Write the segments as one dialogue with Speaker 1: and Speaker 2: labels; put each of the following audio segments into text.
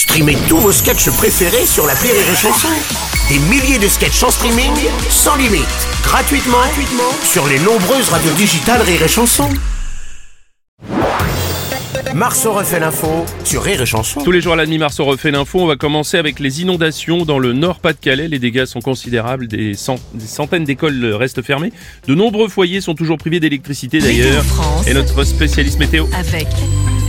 Speaker 1: Streamez tous vos sketchs préférés sur la Rire et Chanson. Des milliers de sketchs en streaming, sans limite, gratuitement, gratuitement sur les nombreuses radios digitales Rire et Chanson. Marceau refait l'info sur Rire et Chanson.
Speaker 2: Tous les jours à la demi mars on refait l'info. On va commencer avec les inondations dans le nord Pas-de-Calais. Les dégâts sont considérables. Des, cent- des centaines d'écoles restent fermées. De nombreux foyers sont toujours privés d'électricité d'ailleurs. Et notre spécialiste météo.
Speaker 3: avec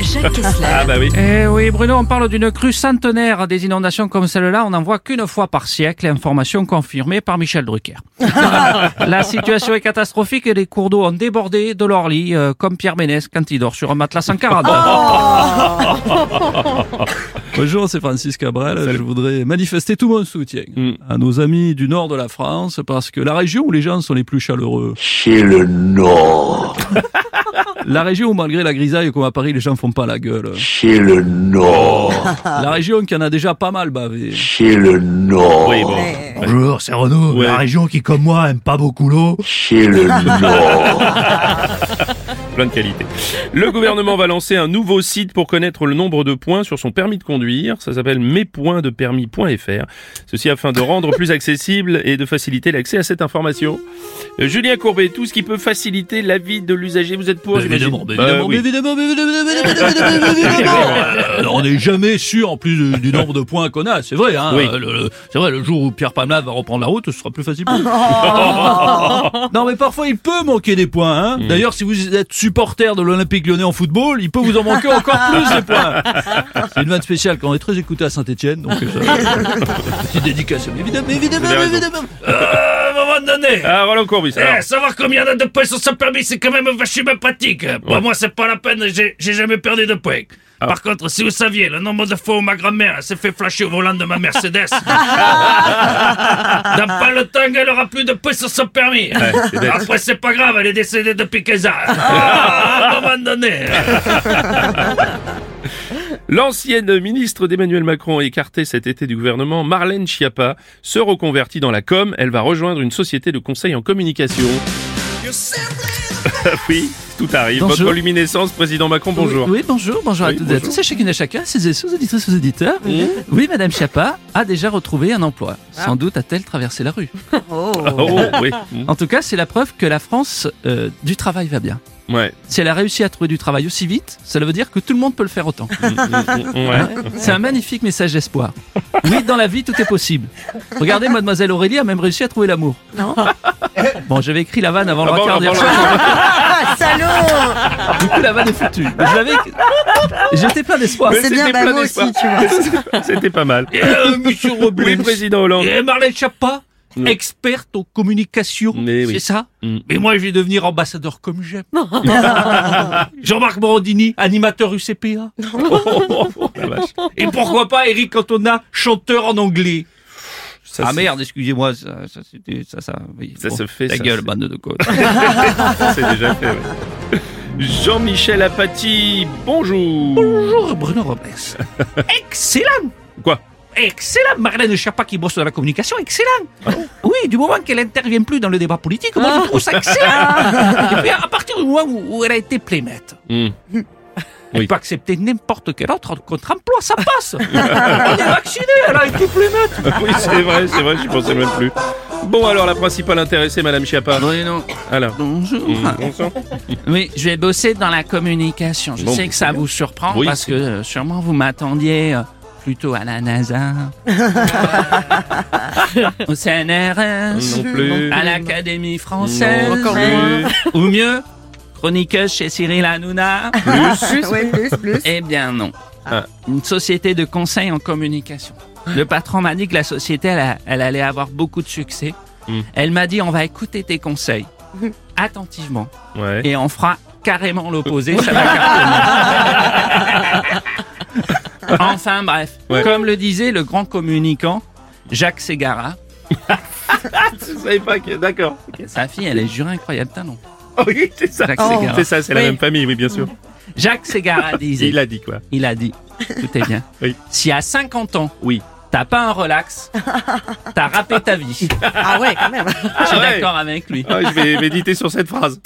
Speaker 3: Jacques Kessler.
Speaker 2: Ah bah oui.
Speaker 4: Eh oui, Bruno, on parle d'une crue centenaire. Des inondations comme celle-là, on n'en voit qu'une fois par siècle. Information confirmée par Michel Drucker. La situation est catastrophique et les cours d'eau ont débordé de leur lit, euh, comme Pierre Ménès quand il dort sur un matelas sans carade. Bonjour, c'est Francis Cabrel. Je voudrais manifester tout mon soutien
Speaker 2: Mm.
Speaker 4: à nos amis du nord de la France parce que la région où les gens sont les plus chaleureux,
Speaker 1: Chez le Nord.
Speaker 4: La région où malgré la grisaille comme à Paris, les gens font pas la gueule,
Speaker 1: Chez le Nord.
Speaker 4: la région qui en a déjà pas mal bavé.
Speaker 1: Chez le Nord.
Speaker 2: Oui, bon.
Speaker 5: Bonjour, c'est Renaud.
Speaker 2: Ouais.
Speaker 5: La région qui, comme moi, aime pas beaucoup l'eau.
Speaker 1: Chez le Nord.
Speaker 2: plein de qualités. Le gouvernement va lancer un nouveau site pour connaître le nombre de points sur son permis de conduire. Ça s'appelle mespointsdepermis.fr. Ceci afin de rendre plus accessible et de faciliter l'accès à cette information. Euh, Julien Courbet, tout ce qui peut faciliter la vie de l'usager, vous êtes pour j'imagine
Speaker 5: évidemment, mais
Speaker 2: Bah
Speaker 5: évidemment,
Speaker 2: oui.
Speaker 5: mais évidemment, mais évidemment, mais évidemment, mais évidemment, mais évidemment. On n'est jamais sûr, en plus du, nombre de points qu'on a. C'est vrai, hein.
Speaker 2: Oui.
Speaker 5: C'est vrai, le jour où Pierre Palmade va reprendre la route, ce sera plus facile pour lui. non, mais parfois, il peut manquer des points, hein.
Speaker 2: Mm.
Speaker 5: D'ailleurs, si vous êtes supporter de l'Olympique lyonnais en football, il peut vous en manquer encore plus des points. C'est une vanne spéciale quand on est très écouté à Saint-Etienne, donc, euh, petite dédication. Évidemment, évidemment, évidemment. Euh, à un moment donné.
Speaker 2: Ah, Roland Courbis.
Speaker 5: Eh, savoir combien on a de points sur son permis, c'est quand même vachement pratique. Pour moi, c'est pas la peine, j'ai jamais perdu de points.
Speaker 2: Ah.
Speaker 5: Par contre, si vous saviez le nombre de fois où ma grand-mère s'est fait flasher au volant de ma Mercedes, dans pas le temps qu'elle aura plus de points sur son permis.
Speaker 2: Ouais, c'est bête.
Speaker 5: Après, c'est pas grave, elle est décédée depuis 15 ans. Ah, à un moment donné.
Speaker 2: L'ancienne ministre d'Emmanuel Macron écartée cet été du gouvernement, Marlène Schiappa, se reconvertit dans la com. Elle va rejoindre une société de conseil en communication. oui, tout arrive.
Speaker 4: Bonjour.
Speaker 2: Votre luminescence, président Macron, bonjour.
Speaker 4: Oui, oui, bonjour, bonjour
Speaker 2: Oui,
Speaker 4: à toutes et à tous, et chacune et chacun, ces et sous auditrices, sous auditeurs. Oui, Madame Chiappa a déjà retrouvé un emploi. Sans doute a-t-elle traversé la rue.
Speaker 2: Oh, oui. Mm.
Speaker 4: En tout cas, c'est la preuve que la France euh, du travail va bien.
Speaker 2: Ouais.
Speaker 4: Si elle a réussi à trouver du travail aussi vite, cela veut dire que tout le monde peut le faire autant.
Speaker 2: Mm, mm, mm, ouais.
Speaker 4: C'est un magnifique message d'espoir. Oui, dans la vie, tout est possible. Regardez, Mademoiselle Aurélie a même réussi à trouver l'amour. Bon, j'avais écrit la vanne avant le
Speaker 2: Ah
Speaker 4: quart d'hier soir.
Speaker 3: Salaud
Speaker 4: Du coup, la vanne est foutue. Mais je l'avais- J'étais plein d'espoir.
Speaker 2: Mais
Speaker 3: C'est bien,
Speaker 2: c'était
Speaker 3: bah,
Speaker 2: plein
Speaker 3: moi
Speaker 2: d'espoir.
Speaker 3: aussi, tu vois.
Speaker 2: C'était pas mal.
Speaker 5: Euh, Monsieur Robles.
Speaker 2: Oui, président Hollande.
Speaker 5: Et Marlène Schiappa,
Speaker 2: Mm.
Speaker 5: experte en communication,
Speaker 2: Mais oui.
Speaker 5: c'est ça
Speaker 2: Mm.
Speaker 5: Mais moi, je vais devenir ambassadeur comme j'aime. Jean-Marc Morandini, animateur UCPA.
Speaker 2: La vache.
Speaker 5: Et pourquoi pas Eric Cantona, chanteur en anglais
Speaker 2: Ça,
Speaker 5: Ah merde, excusez-moi, ça, ça, c'était, ça, ça, oui.
Speaker 2: Ça se fait,
Speaker 5: Ta
Speaker 2: ça,
Speaker 5: gueule, bande de côtes.
Speaker 2: C'est déjà fait, ouais. Jean-Michel Apathy, bonjour.
Speaker 5: Bonjour Bruno Robles. Excellent
Speaker 2: Quoi?
Speaker 5: Excellent Marlène Schiappa qui bosse dans la communication, excellent
Speaker 2: Ah
Speaker 5: Oui, du moment qu'elle intervient plus dans le débat politique, moi je trouve ça excellent Et puis à partir du moment où, où elle a été playmate,
Speaker 2: Mm.
Speaker 5: elle
Speaker 2: Oui.
Speaker 5: peut accepter n'importe quel autre contre-emploi, ça passe On est vacciné, elle a été playmate
Speaker 2: Oui, c'est vrai, c'est vrai, j'y pensais même plus. Bon, alors, la principale intéressée, Madame Schiappa.
Speaker 4: Bruno,
Speaker 2: Alors.
Speaker 4: bonjour.
Speaker 2: Mm, bon sang.
Speaker 4: Oui, je vais bosser dans la communication. Je
Speaker 2: Bon,
Speaker 4: sais que ça vous surprend
Speaker 2: Oui,
Speaker 4: parce que euh, sûrement vous m'attendiez euh, plutôt à la NASA, au CNRS,
Speaker 2: Non plus.
Speaker 4: à l'Académie française,
Speaker 2: Non
Speaker 3: Encore
Speaker 2: plus.
Speaker 4: ou mieux, chroniqueuse chez Cyril Hanouna.
Speaker 3: Plus, ouais, plus, plus.
Speaker 4: Eh bien non.
Speaker 2: Ah.
Speaker 4: Une société de conseil en communication. Le patron m'a dit que la société, elle, a- elle allait avoir beaucoup de succès.
Speaker 2: Mm.
Speaker 4: Elle m'a dit, on va écouter tes conseils attentivement
Speaker 2: Ouais.
Speaker 4: et on fera carrément l'opposé, ça va cartonner. enfin bref,
Speaker 2: Ouais.
Speaker 4: comme le disait le grand communicant Jacques Ségara,
Speaker 2: Je savais pas que. D'accord.
Speaker 4: sa fille, elle est jurée incroyable talent.
Speaker 2: Oh, oui, c'est ça.
Speaker 3: Oh.
Speaker 2: C'est ça, c'est la même famille, oui, bien sûr.
Speaker 4: Jacques Ségara disait,
Speaker 2: Il a dit quoi
Speaker 4: il a dit, tout est bien,
Speaker 2: Oui.
Speaker 4: si à 50 ans,
Speaker 2: Oui.
Speaker 4: t'as pas un relax, t'as râpé ta vie.
Speaker 3: Ah ouais, quand même.
Speaker 4: Je suis
Speaker 2: ouais.
Speaker 4: d'accord avec lui.
Speaker 2: Ah, je vais méditer sur cette phrase.